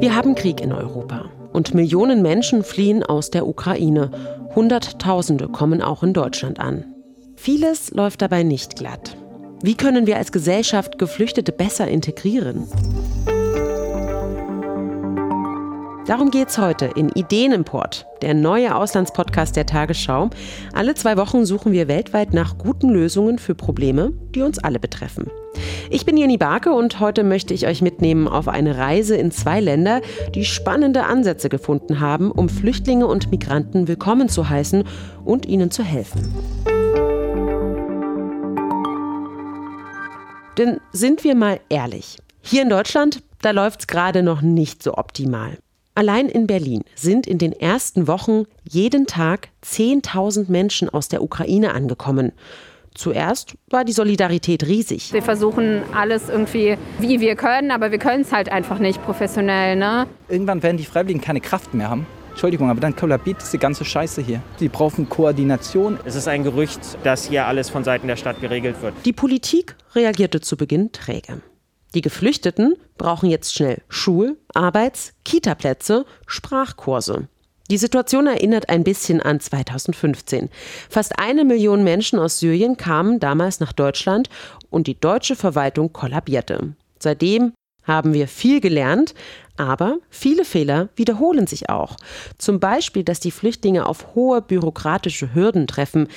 Wir haben Krieg in Europa und Millionen Menschen fliehen aus der Ukraine. Hunderttausende kommen auch in Deutschland an. Vieles läuft dabei nicht glatt. Wie können wir als Gesellschaft Geflüchtete besser integrieren? Darum geht es heute in Ideenimport, der neue Auslandspodcast der Tagesschau. Alle zwei Wochen suchen wir weltweit nach guten Lösungen für Probleme, die uns alle betreffen. Ich bin Jenny Barke und heute möchte ich euch mitnehmen auf eine Reise in zwei Länder, die spannende Ansätze gefunden haben, um Flüchtlinge und Migranten willkommen zu heißen und ihnen zu helfen. Denn sind wir mal ehrlich, hier in Deutschland, da läuft es gerade noch nicht so optimal. Allein in Berlin sind in den ersten Wochen jeden Tag 10.000 Menschen aus der Ukraine angekommen. Zuerst war die Solidarität riesig. Wir versuchen alles irgendwie, wie wir können, aber wir können es halt einfach nicht professionell. Ne? Irgendwann werden die Freiwilligen keine Kraft mehr haben. Entschuldigung, aber dann kollabiert diese ganze Scheiße hier. Sie brauchen Koordination. Es ist ein Gerücht, dass hier alles von Seiten der Stadt geregelt wird. Die Politik reagierte zu Beginn träge. Die Geflüchteten brauchen jetzt schnell Schul-, Arbeits-, Kitaplätze, Sprachkurse. Die Situation erinnert ein bisschen an 2015. Fast eine Million Menschen aus Syrien kamen damals nach Deutschland und die deutsche Verwaltung kollabierte. Seitdem haben wir viel gelernt, aber viele Fehler wiederholen sich auch. Zum Beispiel, dass die Flüchtlinge auf hohe bürokratische Hürden treffen,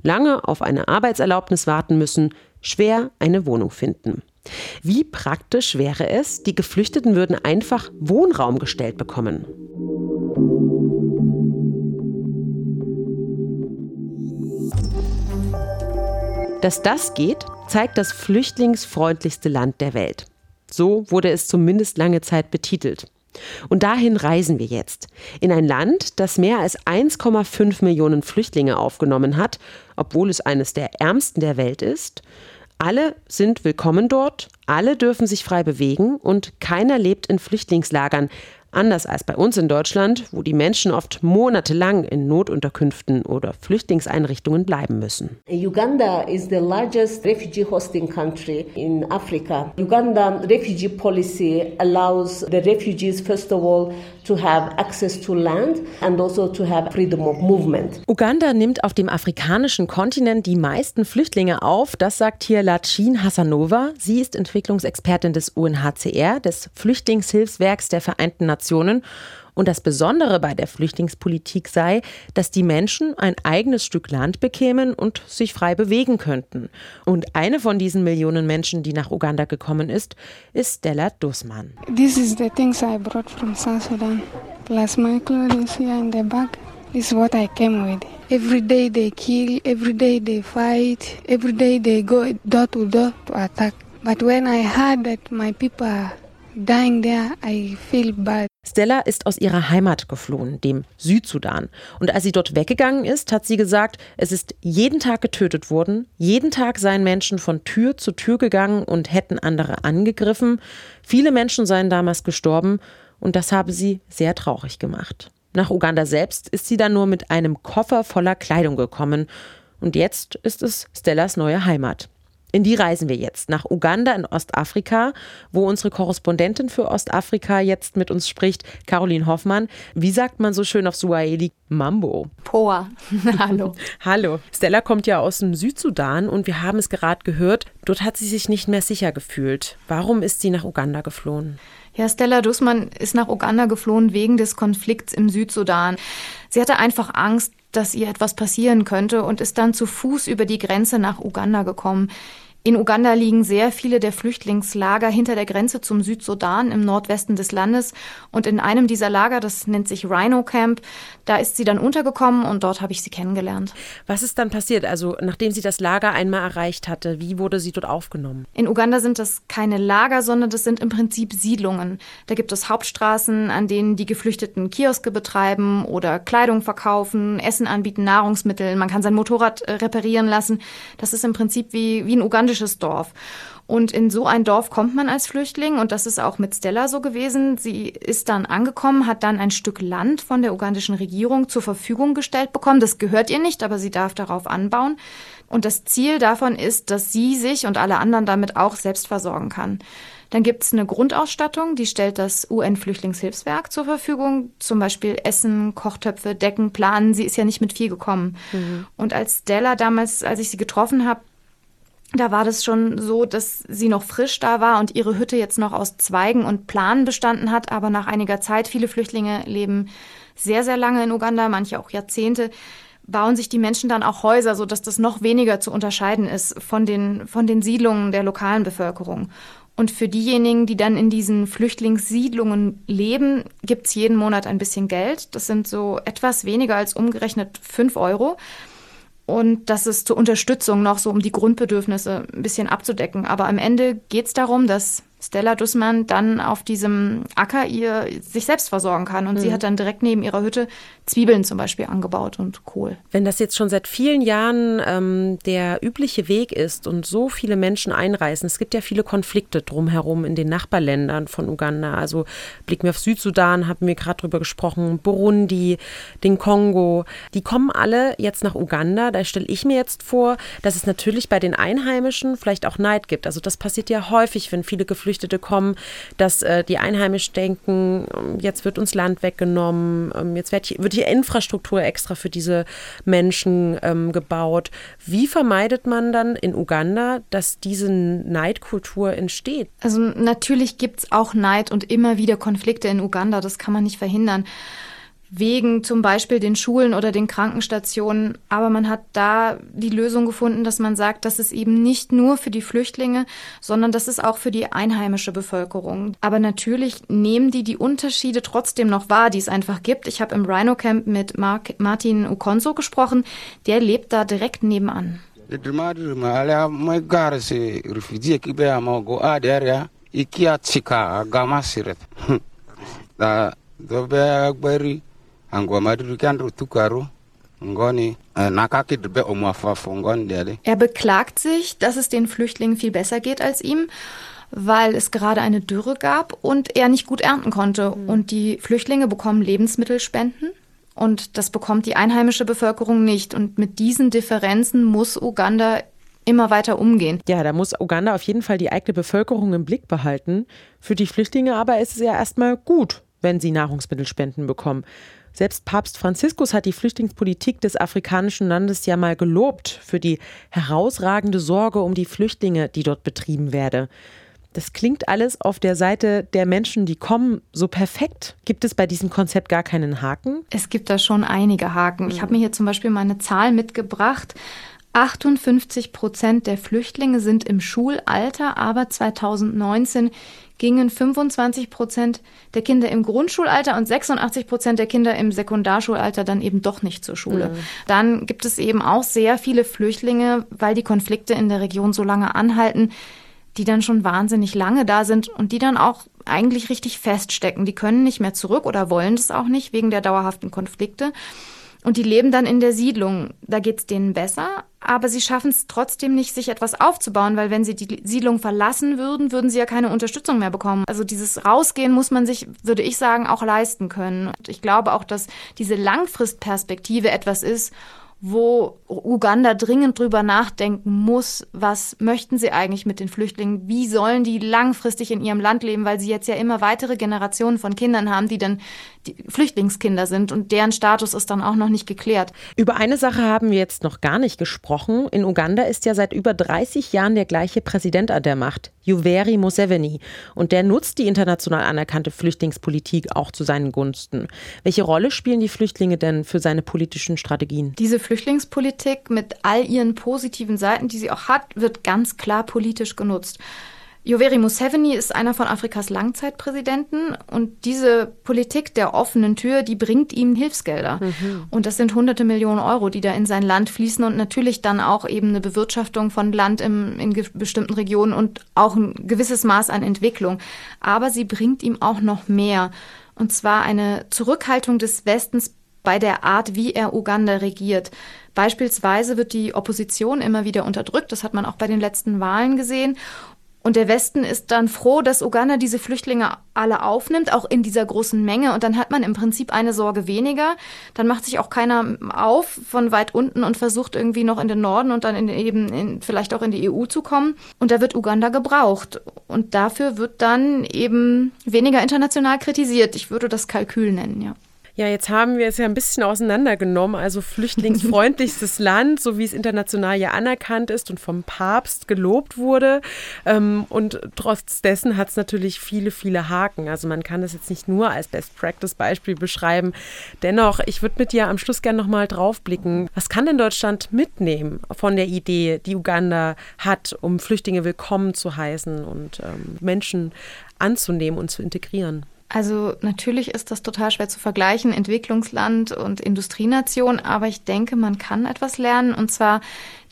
lange auf eine Arbeitserlaubnis warten müssen, schwer eine Wohnung finden. Wie praktisch wäre es, die Geflüchteten würden einfach Wohnraum gestellt bekommen? Dass das geht, zeigt das flüchtlingsfreundlichste Land der Welt. So wurde es zumindest lange Zeit betitelt. Und dahin reisen wir jetzt. In ein Land, das mehr als 1,5 Millionen Flüchtlinge aufgenommen hat, obwohl es eines der ärmsten der Welt ist, alle sind willkommen dort, alle dürfen sich frei bewegen und keiner lebt in Flüchtlingslagern, Anders als bei uns in Deutschland, wo die Menschen oft monatelang in Notunterkünften oder Flüchtlingseinrichtungen bleiben müssen. Uganda is the largest refugee hosting country in Africa. Uganda refugee policy allows the refugees first of all to have access to land and also to have freedom of movement. Uganda nimmt auf dem afrikanischen Kontinent die meisten Flüchtlinge auf, das sagt hier Lachin Hassanova. Sie ist Entwicklungsexpertin des UNHCR, des Flüchtlingshilfswerks der Vereinten Nationen Nationen. Und das Besondere bei der Flüchtlingspolitik sei, dass die Menschen ein eigenes Stück Land bekämen und sich frei bewegen könnten. Und eine von diesen Millionen Menschen, die nach Uganda gekommen ist, ist Stella Dussmann. This is the things I brought from South Sudan. Plus my clothes here in the bag. This is what I came with. Every day they kill, every day they fight, every day they go door to door to attack. But when I heard that my people are Stella ist aus ihrer Heimat geflohen, dem Südsudan. Und als sie dort weggegangen ist, hat sie gesagt, es ist jeden Tag getötet worden, jeden Tag seien Menschen von Tür zu Tür gegangen und hätten andere angegriffen. Viele Menschen seien damals gestorben und das habe sie sehr traurig gemacht. Nach Uganda selbst ist sie dann nur mit einem Koffer voller Kleidung gekommen. Und jetzt ist es Stellas neue Heimat. In die reisen wir jetzt nach Uganda in Ostafrika, wo unsere Korrespondentin für Ostafrika jetzt mit uns spricht, Caroline Hoffmann. Wie sagt man so schön auf Suaheli? Mambo. Poa. Hallo. Hallo. Stella kommt ja aus dem Südsudan und wir haben es gerade gehört, dort hat sie sich nicht mehr sicher gefühlt. Warum ist sie nach Uganda geflohen? Ja, Stella Dussmann ist nach Uganda geflohen wegen des Konflikts im Südsudan. Sie hatte einfach Angst, dass ihr etwas passieren könnte und ist dann zu Fuß über die Grenze nach Uganda gekommen. In Uganda liegen sehr viele der Flüchtlingslager hinter der Grenze zum Südsudan im Nordwesten des Landes. Und in einem dieser Lager, das nennt sich Rhino Camp, da ist sie dann untergekommen und dort habe ich sie kennengelernt. Was ist dann passiert? Also nachdem sie das Lager einmal erreicht hatte, wie wurde sie dort aufgenommen? In Uganda sind das keine Lager, sondern das sind im Prinzip Siedlungen. Da gibt es Hauptstraßen, an denen die Geflüchteten Kioske betreiben oder Kleidung verkaufen, Essen anbieten, Nahrungsmittel. Man kann sein Motorrad äh, reparieren lassen. Das ist im Prinzip wie, wie ein Uganda jüdisches Dorf. Und in so ein Dorf kommt man als Flüchtling und das ist auch mit Stella so gewesen. Sie ist dann angekommen, hat dann ein Stück Land von der ugandischen Regierung zur Verfügung gestellt bekommen. Das gehört ihr nicht, aber sie darf darauf anbauen. Und das Ziel davon ist, dass sie sich und alle anderen damit auch selbst versorgen kann. Dann gibt es eine Grundausstattung, die stellt das UN-Flüchtlingshilfswerk zur Verfügung. Zum Beispiel Essen, Kochtöpfe, Decken, Planen. Sie ist ja nicht mit viel gekommen. Mhm. Und als Stella damals, als ich sie getroffen habe, da war das schon so, dass sie noch frisch da war und ihre Hütte jetzt noch aus Zweigen und Planen bestanden hat. Aber nach einiger Zeit, viele Flüchtlinge leben sehr, sehr lange in Uganda, manche auch Jahrzehnte, bauen sich die Menschen dann auch Häuser, so dass das noch weniger zu unterscheiden ist von den, von den Siedlungen der lokalen Bevölkerung. Und für diejenigen, die dann in diesen Flüchtlingssiedlungen leben, gibt's jeden Monat ein bisschen Geld. Das sind so etwas weniger als umgerechnet fünf Euro. Und das ist zur Unterstützung noch so, um die Grundbedürfnisse ein bisschen abzudecken. Aber am Ende geht es darum, dass Stella Dussmann dann auf diesem Acker ihr sich selbst versorgen kann. Und mhm. sie hat dann direkt neben ihrer Hütte Zwiebeln zum Beispiel angebaut und Kohl. Wenn das jetzt schon seit vielen Jahren ähm, der übliche Weg ist und so viele Menschen einreisen, es gibt ja viele Konflikte drumherum in den Nachbarländern von Uganda. Also blicken wir auf Südsudan, haben wir gerade drüber gesprochen, Burundi, den Kongo. Die kommen alle jetzt nach Uganda. Da stelle ich mir jetzt vor, dass es natürlich bei den Einheimischen vielleicht auch Neid gibt. Also das passiert ja häufig, wenn viele Geflüchtete kommen, dass äh, die Einheimischen denken, jetzt wird uns Land weggenommen, ähm, jetzt wird, wird hier Infrastruktur extra für diese Menschen ähm, gebaut. Wie vermeidet man dann in Uganda, dass diese Neidkultur entsteht? Also natürlich gibt es auch Neid und immer wieder Konflikte in Uganda, das kann man nicht verhindern wegen zum Beispiel den Schulen oder den Krankenstationen. Aber man hat da die Lösung gefunden, dass man sagt, das ist eben nicht nur für die Flüchtlinge, sondern das ist auch für die einheimische Bevölkerung. Aber natürlich nehmen die die Unterschiede trotzdem noch wahr, die es einfach gibt. Ich habe im Rhino Camp mit Mark, Martin Ukonso gesprochen. Der lebt da direkt nebenan. ikia agbari er beklagt sich, dass es den Flüchtlingen viel besser geht als ihm, weil es gerade eine Dürre gab und er nicht gut ernten konnte. Mhm. Und die Flüchtlinge bekommen Lebensmittelspenden und das bekommt die einheimische Bevölkerung nicht. Und mit diesen Differenzen muss Uganda immer weiter umgehen. Ja, da muss Uganda auf jeden Fall die eigene Bevölkerung im Blick behalten. Für die Flüchtlinge aber ist es ja erstmal gut, wenn sie Nahrungsmittelspenden bekommen. Selbst Papst Franziskus hat die Flüchtlingspolitik des afrikanischen Landes ja mal gelobt für die herausragende Sorge um die Flüchtlinge, die dort betrieben werde. Das klingt alles auf der Seite der Menschen, die kommen, so perfekt. Gibt es bei diesem Konzept gar keinen Haken? Es gibt da schon einige Haken. Ich habe mir hier zum Beispiel mal eine Zahl mitgebracht. 58 Prozent der Flüchtlinge sind im Schulalter, aber 2019 gingen 25 Prozent der Kinder im Grundschulalter und 86 Prozent der Kinder im Sekundarschulalter dann eben doch nicht zur Schule. Mhm. Dann gibt es eben auch sehr viele Flüchtlinge, weil die Konflikte in der Region so lange anhalten, die dann schon wahnsinnig lange da sind und die dann auch eigentlich richtig feststecken. Die können nicht mehr zurück oder wollen es auch nicht wegen der dauerhaften Konflikte. Und die leben dann in der Siedlung. Da geht's denen besser, aber sie schaffen es trotzdem nicht, sich etwas aufzubauen, weil wenn sie die Siedlung verlassen würden, würden sie ja keine Unterstützung mehr bekommen. Also dieses Rausgehen muss man sich, würde ich sagen, auch leisten können. Und ich glaube auch, dass diese Langfristperspektive etwas ist, wo Uganda dringend drüber nachdenken muss, was möchten sie eigentlich mit den Flüchtlingen? Wie sollen die langfristig in ihrem Land leben, weil sie jetzt ja immer weitere Generationen von Kindern haben, die dann die Flüchtlingskinder sind und deren Status ist dann auch noch nicht geklärt. Über eine Sache haben wir jetzt noch gar nicht gesprochen. In Uganda ist ja seit über 30 Jahren der gleiche Präsident an der Macht, Yoweri Museveni, und der nutzt die international anerkannte Flüchtlingspolitik auch zu seinen Gunsten. Welche Rolle spielen die Flüchtlinge denn für seine politischen Strategien? Diese Flüchtlingspolitik mit all ihren positiven Seiten, die sie auch hat, wird ganz klar politisch genutzt. Yoweri Museveni ist einer von Afrikas Langzeitpräsidenten und diese Politik der offenen Tür, die bringt ihm Hilfsgelder. Mhm. Und das sind hunderte Millionen Euro, die da in sein Land fließen und natürlich dann auch eben eine Bewirtschaftung von Land im, in bestimmten Regionen und auch ein gewisses Maß an Entwicklung. Aber sie bringt ihm auch noch mehr. Und zwar eine Zurückhaltung des Westens bei der Art, wie er Uganda regiert. Beispielsweise wird die Opposition immer wieder unterdrückt. Das hat man auch bei den letzten Wahlen gesehen. Und der Westen ist dann froh, dass Uganda diese Flüchtlinge alle aufnimmt, auch in dieser großen Menge. Und dann hat man im Prinzip eine Sorge weniger. Dann macht sich auch keiner auf von weit unten und versucht irgendwie noch in den Norden und dann in, eben in, vielleicht auch in die EU zu kommen. Und da wird Uganda gebraucht. Und dafür wird dann eben weniger international kritisiert. Ich würde das Kalkül nennen, ja. Ja, jetzt haben wir es ja ein bisschen auseinandergenommen. Also flüchtlingsfreundlichstes Land, so wie es international ja anerkannt ist und vom Papst gelobt wurde. Ähm, und trotz dessen hat es natürlich viele, viele Haken. Also man kann das jetzt nicht nur als Best-Practice-Beispiel beschreiben. Dennoch, ich würde mit dir am Schluss gerne nochmal draufblicken. Was kann denn Deutschland mitnehmen von der Idee, die Uganda hat, um Flüchtlinge willkommen zu heißen und ähm, Menschen anzunehmen und zu integrieren? Also natürlich ist das total schwer zu vergleichen, Entwicklungsland und Industrienation, aber ich denke, man kann etwas lernen und zwar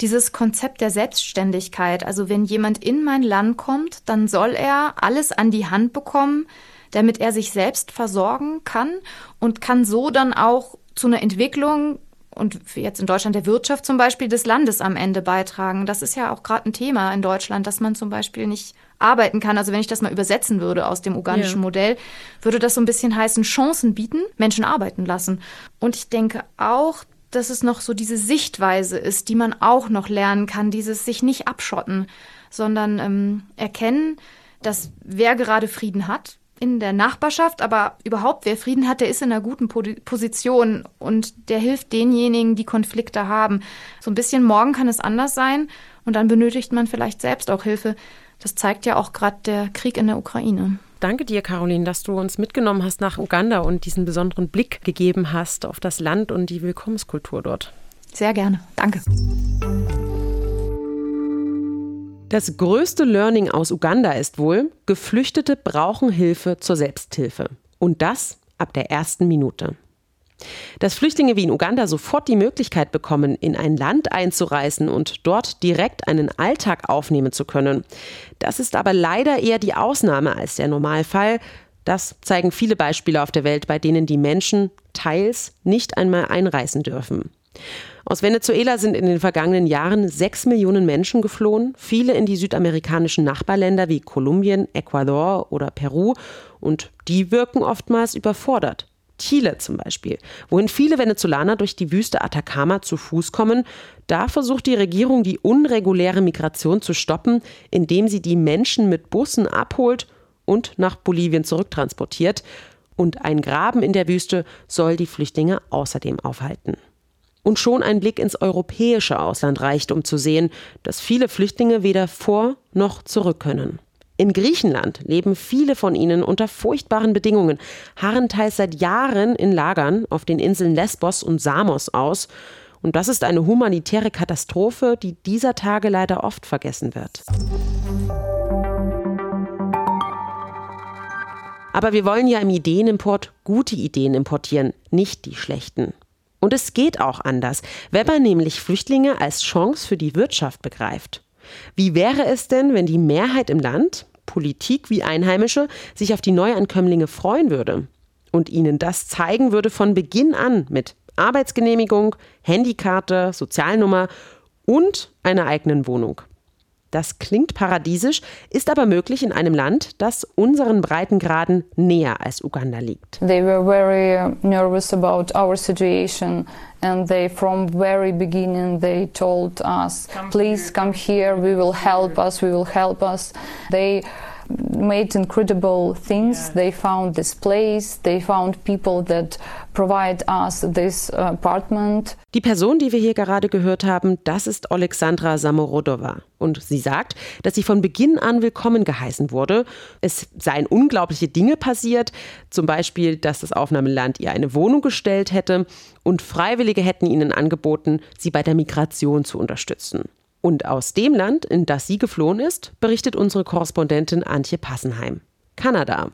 dieses Konzept der Selbstständigkeit. Also wenn jemand in mein Land kommt, dann soll er alles an die Hand bekommen, damit er sich selbst versorgen kann und kann so dann auch zu einer Entwicklung und jetzt in Deutschland der Wirtschaft zum Beispiel des Landes am Ende beitragen. Das ist ja auch gerade ein Thema in Deutschland, dass man zum Beispiel nicht arbeiten kann. Also wenn ich das mal übersetzen würde aus dem ugandischen ja. Modell, würde das so ein bisschen heißen, Chancen bieten, Menschen arbeiten lassen. Und ich denke auch, dass es noch so diese Sichtweise ist, die man auch noch lernen kann, dieses sich nicht abschotten, sondern ähm, erkennen, dass wer gerade Frieden hat, in der Nachbarschaft, aber überhaupt, wer Frieden hat, der ist in einer guten Position und der hilft denjenigen, die Konflikte haben. So ein bisschen morgen kann es anders sein und dann benötigt man vielleicht selbst auch Hilfe. Das zeigt ja auch gerade der Krieg in der Ukraine. Danke dir, Caroline, dass du uns mitgenommen hast nach Uganda und diesen besonderen Blick gegeben hast auf das Land und die Willkommenskultur dort. Sehr gerne. Danke. Das größte Learning aus Uganda ist wohl, Geflüchtete brauchen Hilfe zur Selbsthilfe. Und das ab der ersten Minute. Dass Flüchtlinge wie in Uganda sofort die Möglichkeit bekommen, in ein Land einzureisen und dort direkt einen Alltag aufnehmen zu können, das ist aber leider eher die Ausnahme als der Normalfall. Das zeigen viele Beispiele auf der Welt, bei denen die Menschen teils nicht einmal einreisen dürfen. Aus Venezuela sind in den vergangenen Jahren sechs Millionen Menschen geflohen, viele in die südamerikanischen Nachbarländer wie Kolumbien, Ecuador oder Peru, und die wirken oftmals überfordert. Chile zum Beispiel, wohin viele Venezolaner durch die Wüste Atacama zu Fuß kommen, da versucht die Regierung die unreguläre Migration zu stoppen, indem sie die Menschen mit Bussen abholt und nach Bolivien zurücktransportiert. Und ein Graben in der Wüste soll die Flüchtlinge außerdem aufhalten. Und schon ein Blick ins europäische Ausland reicht, um zu sehen, dass viele Flüchtlinge weder vor noch zurück können. In Griechenland leben viele von ihnen unter furchtbaren Bedingungen, harren teils seit Jahren in Lagern auf den Inseln Lesbos und Samos aus. Und das ist eine humanitäre Katastrophe, die dieser Tage leider oft vergessen wird. Aber wir wollen ja im Ideenimport gute Ideen importieren, nicht die schlechten. Und es geht auch anders, wenn man nämlich Flüchtlinge als Chance für die Wirtschaft begreift. Wie wäre es denn, wenn die Mehrheit im Land, Politik wie Einheimische, sich auf die Neuankömmlinge freuen würde und ihnen das zeigen würde von Beginn an mit Arbeitsgenehmigung, Handykarte, Sozialnummer und einer eigenen Wohnung? Das klingt paradiesisch, ist aber möglich in einem Land, das unseren Breitengraden näher als Uganda liegt. They were very nervous about our situation and they from very beginning they told us please come here we will help us we will help us. They made incredible things. They found this place, they found people that provide us this apartment. Die Person, die wir hier gerade gehört haben, das ist Alexandra Samorodova. Und sie sagt, dass sie von Beginn an willkommen geheißen wurde. Es seien unglaubliche Dinge passiert, zum Beispiel, dass das Aufnahmeland ihr eine Wohnung gestellt hätte und Freiwillige hätten ihnen angeboten, sie bei der Migration zu unterstützen. Und aus dem Land, in das sie geflohen ist, berichtet unsere Korrespondentin Antje Passenheim. Kanada.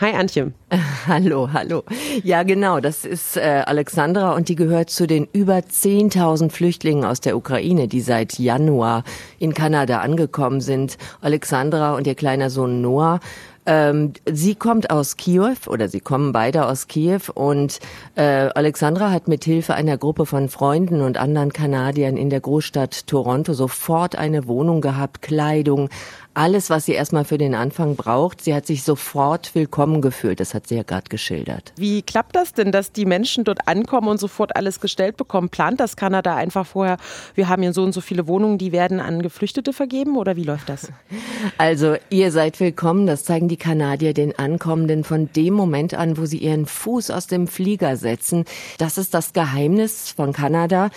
Hi Antje. Hallo, hallo. Ja, genau, das ist äh, Alexandra und die gehört zu den über 10.000 Flüchtlingen aus der Ukraine, die seit Januar in Kanada angekommen sind. Alexandra und ihr kleiner Sohn Noah ähm, sie kommt aus Kiew oder sie kommen beide aus Kiew und äh, Alexandra hat mit Hilfe einer Gruppe von Freunden und anderen Kanadiern in der Großstadt Toronto sofort eine Wohnung gehabt, Kleidung, alles, was sie erstmal für den Anfang braucht. Sie hat sich sofort willkommen gefühlt. Das hat sie ja gerade geschildert. Wie klappt das denn, dass die Menschen dort ankommen und sofort alles gestellt bekommen? Plant das Kanada einfach vorher? Wir haben hier so und so viele Wohnungen, die werden an Geflüchtete vergeben oder wie läuft das? Also, ihr seid willkommen. Das zeigen die Kanadier den Ankommenden von dem Moment an, wo sie ihren Fuß aus dem Flieger setzen. Das ist das Geheimnis von Kanada.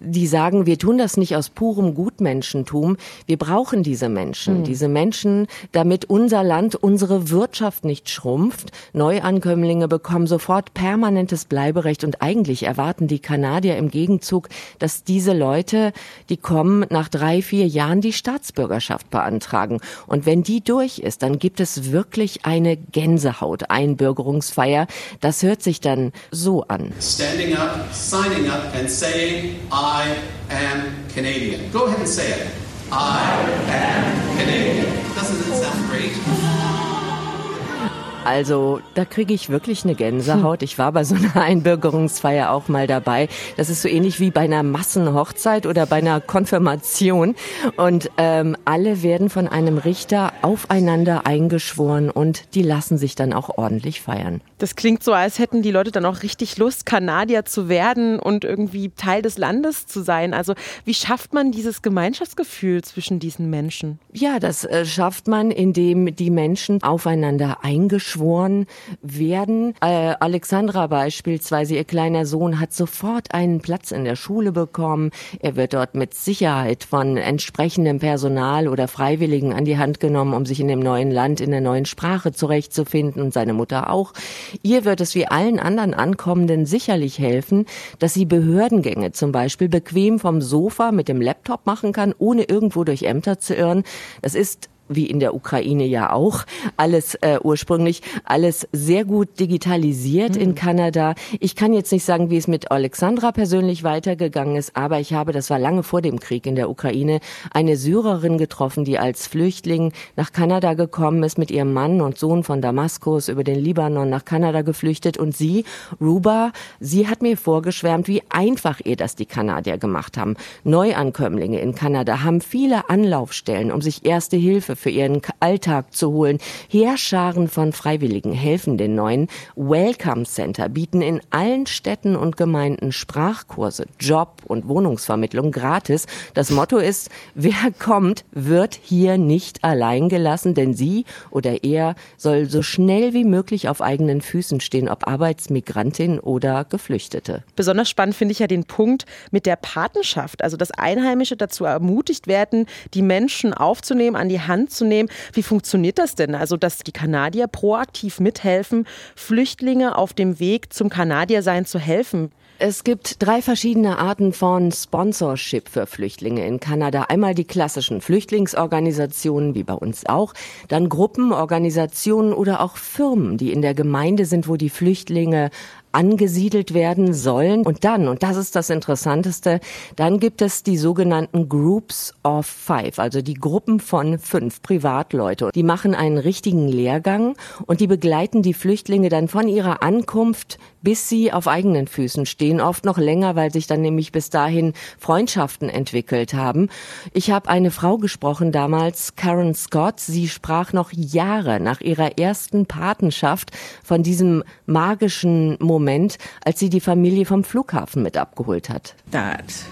Die sagen, wir tun das nicht aus purem Gutmenschentum. Wir brauchen diese Menschen. Mhm. Diese Menschen, damit unser Land, unsere Wirtschaft nicht schrumpft. Neuankömmlinge bekommen sofort permanentes Bleiberecht und eigentlich erwarten die Kanadier im Gegenzug, dass diese Leute, die kommen, nach drei, vier Jahren die Staatsbürgerschaft beantragen. Und wenn die durch ist, dann gibt es wirklich eine Gänsehaut-Einbürgerungsfeier. Das hört sich dann so an. Standing up, signing up and saying, I am Canadian. Go ahead and say it. I am Canadian. Doesn't it sound great? Also da kriege ich wirklich eine Gänsehaut. Ich war bei so einer Einbürgerungsfeier auch mal dabei. Das ist so ähnlich wie bei einer Massenhochzeit oder bei einer Konfirmation. Und ähm, alle werden von einem Richter aufeinander eingeschworen und die lassen sich dann auch ordentlich feiern. Das klingt so, als hätten die Leute dann auch richtig Lust, Kanadier zu werden und irgendwie Teil des Landes zu sein. Also wie schafft man dieses Gemeinschaftsgefühl zwischen diesen Menschen? Ja, das äh, schafft man, indem die Menschen aufeinander eingeschworen beschworen werden. Äh, Alexandra beispielsweise, ihr kleiner Sohn, hat sofort einen Platz in der Schule bekommen. Er wird dort mit Sicherheit von entsprechendem Personal oder Freiwilligen an die Hand genommen, um sich in dem neuen Land, in der neuen Sprache zurechtzufinden und seine Mutter auch. Ihr wird es wie allen anderen Ankommenden sicherlich helfen, dass sie Behördengänge zum Beispiel bequem vom Sofa mit dem Laptop machen kann, ohne irgendwo durch Ämter zu irren. Das ist wie in der Ukraine ja auch, alles äh, ursprünglich, alles sehr gut digitalisiert mhm. in Kanada. Ich kann jetzt nicht sagen, wie es mit Alexandra persönlich weitergegangen ist, aber ich habe, das war lange vor dem Krieg in der Ukraine, eine Syrerin getroffen, die als Flüchtling nach Kanada gekommen ist mit ihrem Mann und Sohn von Damaskus über den Libanon nach Kanada geflüchtet und sie, Ruba, sie hat mir vorgeschwärmt, wie einfach ihr das die Kanadier gemacht haben. Neuankömmlinge in Kanada haben viele Anlaufstellen, um sich erste Hilfe für ihren Alltag zu holen. Heerscharen von Freiwilligen helfen den neuen. Welcome Center bieten in allen Städten und Gemeinden Sprachkurse, Job- und Wohnungsvermittlung gratis. Das Motto ist, wer kommt, wird hier nicht allein gelassen, denn sie oder er soll so schnell wie möglich auf eigenen Füßen stehen, ob Arbeitsmigrantin oder Geflüchtete. Besonders spannend finde ich ja den Punkt mit der Patenschaft, also dass Einheimische dazu ermutigt werden, die Menschen aufzunehmen, an die Hand zu nehmen. Wie funktioniert das denn? Also, dass die Kanadier proaktiv mithelfen, Flüchtlinge auf dem Weg zum Kanadiersein zu helfen. Es gibt drei verschiedene Arten von Sponsorship für Flüchtlinge in Kanada. Einmal die klassischen Flüchtlingsorganisationen, wie bei uns auch, dann Gruppen, Organisationen oder auch Firmen, die in der Gemeinde sind, wo die Flüchtlinge angesiedelt werden sollen. Und dann, und das ist das Interessanteste, dann gibt es die sogenannten Groups of Five, also die Gruppen von fünf Privatleute. Die machen einen richtigen Lehrgang und die begleiten die Flüchtlinge dann von ihrer Ankunft bis sie auf eigenen Füßen stehen, oft noch länger, weil sich dann nämlich bis dahin Freundschaften entwickelt haben. Ich habe eine Frau gesprochen damals, Karen Scott. Sie sprach noch Jahre nach ihrer ersten Patenschaft von diesem magischen Moment als sie die Familie vom Flughafen mit abgeholt hat. That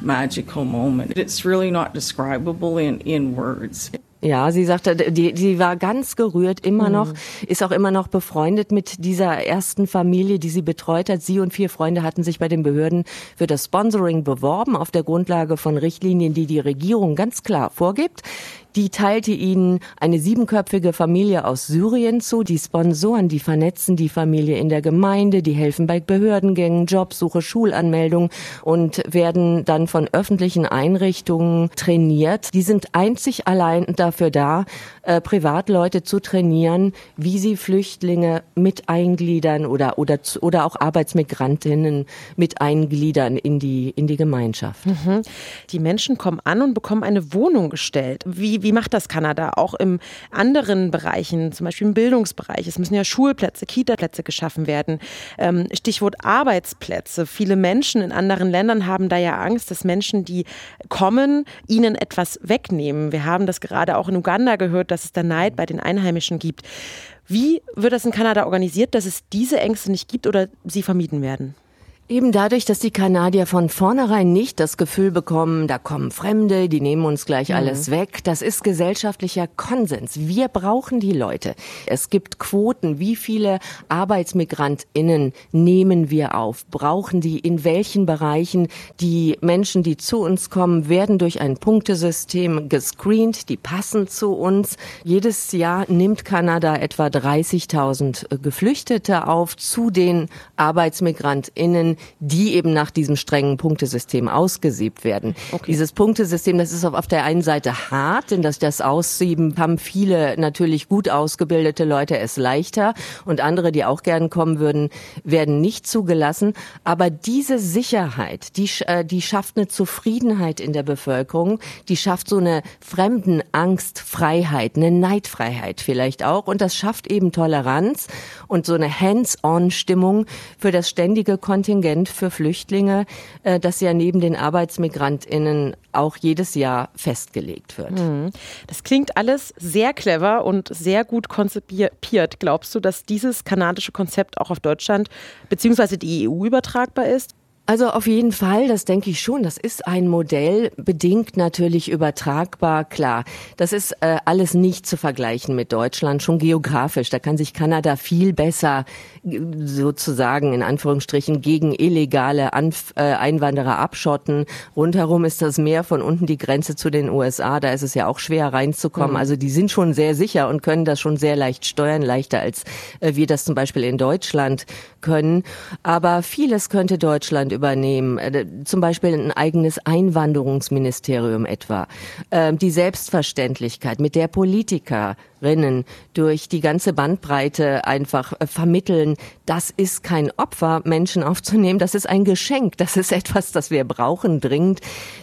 magical moment. It's really not describable in, in words. Ja, sie sagte, die, die war ganz gerührt, immer mhm. noch, ist auch immer noch befreundet mit dieser ersten Familie, die sie betreut hat. Sie und vier Freunde hatten sich bei den Behörden für das Sponsoring beworben, auf der Grundlage von Richtlinien, die die Regierung ganz klar vorgibt. Die teilte ihnen eine siebenköpfige Familie aus Syrien zu. Die Sponsoren, die vernetzen die Familie in der Gemeinde, die helfen bei Behördengängen, Jobsuche, Schulanmeldung und werden dann von öffentlichen Einrichtungen trainiert. Die sind einzig allein dafür da, äh, Privatleute zu trainieren, wie sie Flüchtlinge mit eingliedern oder, oder, oder auch Arbeitsmigrantinnen mit eingliedern in die, in die Gemeinschaft. Mhm. Die Menschen kommen an und bekommen eine Wohnung gestellt. Wie Wie, macht das Kanada? Auch in anderen Bereichen, zum Beispiel im Bildungsbereich. Es müssen ja Schulplätze, Kitaplätze geschaffen werden. Ähm, Stichwort Arbeitsplätze. Viele Menschen in anderen Ländern haben da ja Angst, dass Menschen, die kommen, ihnen etwas wegnehmen. Wir haben das gerade auch in Uganda gehört, dass es da Neid bei den Einheimischen gibt. Wie wird das in Kanada organisiert, dass es diese Ängste nicht gibt oder sie vermieden werden? Eben dadurch, dass die Kanadier von vornherein nicht das Gefühl bekommen, da kommen Fremde, die nehmen uns gleich mhm. alles weg. Das ist gesellschaftlicher Konsens. Wir brauchen die Leute. Es gibt Quoten. Wie viele ArbeitsmigrantInnen nehmen wir auf? Brauchen die in welchen Bereichen? Die Menschen, die zu uns kommen, werden durch ein Punktesystem gescreent. Die passen zu uns. Jedes Jahr nimmt Kanada etwa 30.000 Geflüchtete auf zu den ArbeitsmigrantInnen, die eben nach diesem strengen Punktesystem ausgesiebt werden. Okay. Dieses Punktesystem, das ist auf der einen Seite hart, denn das, das Aussieben haben viele natürlich gut ausgebildete Leute es leichter und andere, die auch gern kommen würden, werden nicht zugelassen. Aber diese Sicherheit, die, äh, die schafft eine Zufriedenheit in der Bevölkerung, die schafft so eine Fremdenangstfreiheit, eine Neidfreiheit vielleicht auch und das schafft eben Toleranz und so eine Hands-on-Stimmung für das ständige Kontingent Kontingent für Flüchtlinge, äh, das ja neben den ArbeitsmigrantInnen auch jedes Jahr festgelegt wird. Mhm. Das klingt alles sehr clever und sehr gut konzipiert. Glaubst du, dass dieses kanadische Konzept auch auf Deutschland bzw. die EU übertragbar ist? Also auf jeden Fall, das denke ich schon. Das ist ein Modell, bedingt natürlich übertragbar, klar. Das ist äh, alles nicht zu vergleichen mit Deutschland, schon geografisch. Da kann sich Kanada viel besser sozusagen in Anführungsstrichen gegen illegale Anf äh, Einwanderer abschotten. Rundherum ist das Meer, von unten die Grenze zu den USA. Da ist es ja auch schwer reinzukommen. Mhm. Also die sind schon sehr sicher und können das schon sehr leicht steuern, leichter als äh, wir das zum Beispiel in Deutschland können. Aber vieles könnte Deutschland übernehmen. Äh, zum Beispiel ein eigenes Einwanderungsministerium etwa. Äh, die Selbstverständlichkeit, mit der Politiker Rinnen durch die ganze Bandbreite einfach äh, vermitteln, das ist kein Opfer, Menschen aufzunehmen, das ist ein Geschenk, das ist etwas, das wir brauchen dringend.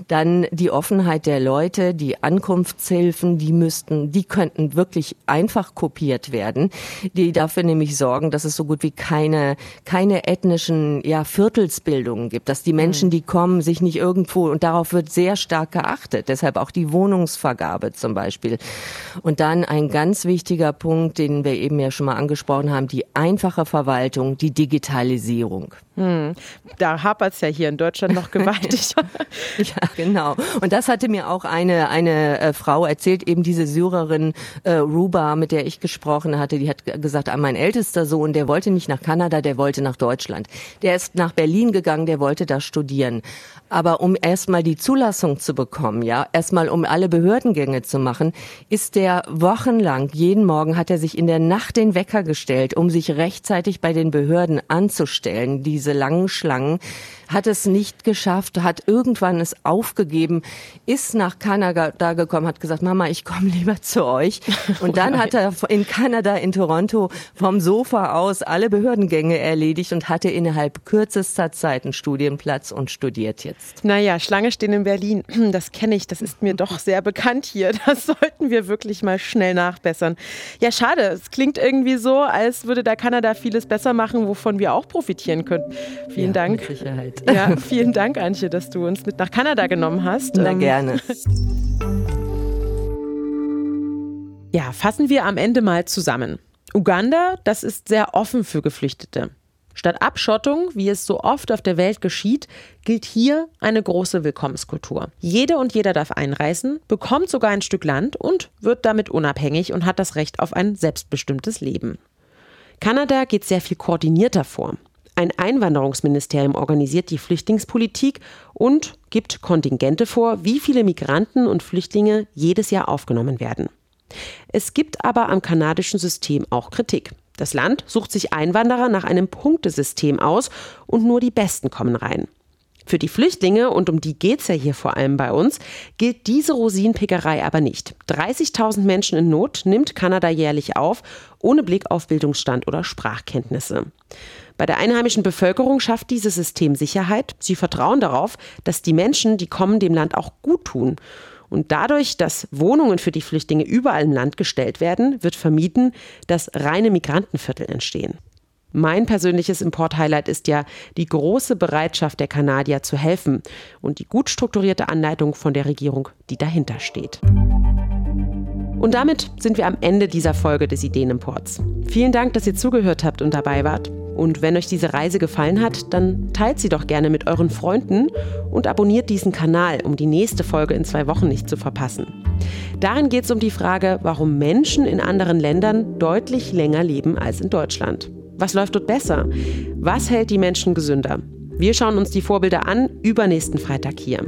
Dann die Offenheit der Leute, die Ankunftshilfen, die müssten, die könnten wirklich einfach kopiert werden, die dafür nämlich sorgen, dass es so gut wie keine, keine ethnischen, ja, Viertelsbildungen gibt, dass die Menschen, mhm. die kommen, sich nicht irgendwo, und darauf wird sehr stark geachtet, deshalb auch die Wohnungsvergabe zum Beispiel. Und dann ein ganz ganz wichtiger Punkt, den wir eben ja schon mal angesprochen haben, die einfache Verwaltung, die Digitalisierung. Hm. Da hapert es ja hier in Deutschland noch gewaltig. ja, genau. Und das hatte mir auch eine, eine äh, Frau erzählt, eben diese Syrerin äh, Ruba, mit der ich gesprochen hatte, die hat gesagt, ah, mein ältester Sohn, der wollte nicht nach Kanada, der wollte nach Deutschland. Der ist nach Berlin gegangen, der wollte da studieren. Aber um erstmal die Zulassung zu bekommen, ja, erstmal um alle Behördengänge zu machen, ist der wochenlang, jeden Morgen hat er sich in der Nacht den Wecker gestellt, um sich rechtzeitig bei den Behörden anzustellen, diese langen Schlangen hat es nicht geschafft, hat irgendwann es aufgegeben, ist nach Kanada gekommen, hat gesagt, Mama, ich komme lieber zu euch. Und dann hat er in Kanada, in Toronto, vom Sofa aus alle Behördengänge erledigt und hatte innerhalb kürzester Zeit einen Studienplatz und studiert jetzt. Naja, Schlange stehen in Berlin, das kenne ich, das ist mir doch sehr bekannt hier. Das sollten wir wirklich mal schnell nachbessern. Ja, schade, es klingt irgendwie so, als würde da Kanada vieles besser machen, wovon wir auch profitieren könnten. Vielen ja, Dank. Mit Sicherheit. Ja, vielen Dank, Antje, dass du uns mit nach Kanada genommen hast. Na ähm, gerne. Ja, fassen wir am Ende mal zusammen. Uganda, das ist sehr offen für Geflüchtete. Statt Abschottung, wie es so oft auf der Welt geschieht, gilt hier eine große Willkommenskultur. Jede und jeder darf einreisen, bekommt sogar ein Stück Land und wird damit unabhängig und hat das Recht auf ein selbstbestimmtes Leben. Kanada geht sehr viel koordinierter vor. Ein Einwanderungsministerium organisiert die Flüchtlingspolitik und gibt Kontingente vor, wie viele Migranten und Flüchtlinge jedes Jahr aufgenommen werden. Es gibt aber am kanadischen System auch Kritik. Das Land sucht sich Einwanderer nach einem Punktesystem aus und nur die Besten kommen rein. Für die Flüchtlinge, und um die geht es ja hier vor allem bei uns, gilt diese Rosinenpickerei aber nicht. 30.000 Menschen in Not nimmt Kanada jährlich auf, ohne Blick auf Bildungsstand oder Sprachkenntnisse. Bei der einheimischen Bevölkerung schafft dieses System Sicherheit. Sie vertrauen darauf, dass die Menschen, die kommen, dem Land auch gut tun. Und dadurch, dass Wohnungen für die Flüchtlinge überall im Land gestellt werden, wird vermieden, dass reine Migrantenviertel entstehen. Mein persönliches Import-Highlight ist ja die große Bereitschaft der Kanadier zu helfen und die gut strukturierte Anleitung von der Regierung, die dahinter steht. Und damit sind wir am Ende dieser Folge des Ideenimports. Vielen Dank, dass ihr zugehört habt und dabei wart. Und wenn euch diese Reise gefallen hat, dann teilt sie doch gerne mit euren Freunden und abonniert diesen Kanal, um die nächste Folge in zwei Wochen nicht zu verpassen. Darin geht es um die Frage, warum Menschen in anderen Ländern deutlich länger leben als in Deutschland. Was läuft dort besser? Was hält die Menschen gesünder? Wir schauen uns die Vorbilder an, übernächsten Freitag hier.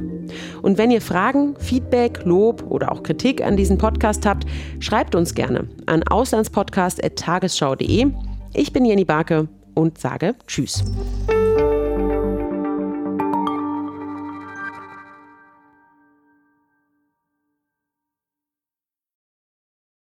Und wenn ihr Fragen, Feedback, Lob oder auch Kritik an diesen Podcast habt, schreibt uns gerne an auslandspodcast.tagesschau.de. Ich bin Jenny Barke und sage Tschüss.